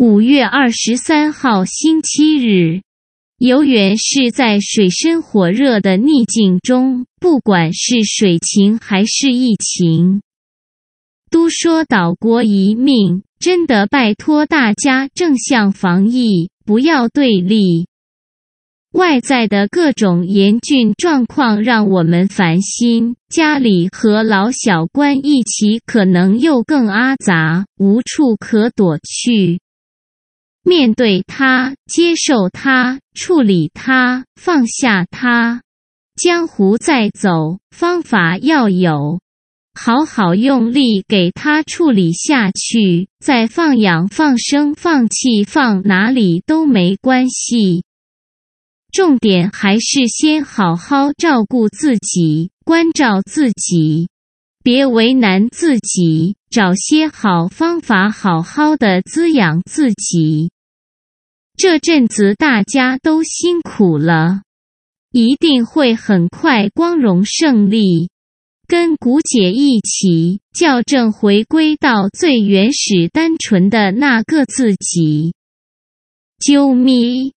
五月二十三号星期日，游园是在水深火热的逆境中，不管是水情还是疫情，都说岛国一命，真的拜托大家正向防疫，不要对立。外在的各种严峻状况让我们烦心，家里和老小关一起可能又更阿杂，无处可躲去。面对它，接受它，处理它，放下它，江湖再走，方法要有，好好用力给它处理下去，再放养、放生、放弃、放哪里都没关系。重点还是先好好照顾自己，关照自己，别为难自己，找些好方法，好好的滋养自己。这阵子大家都辛苦了，一定会很快光荣胜利，跟古姐一起校正回归到最原始单纯的那个自己。啾咪。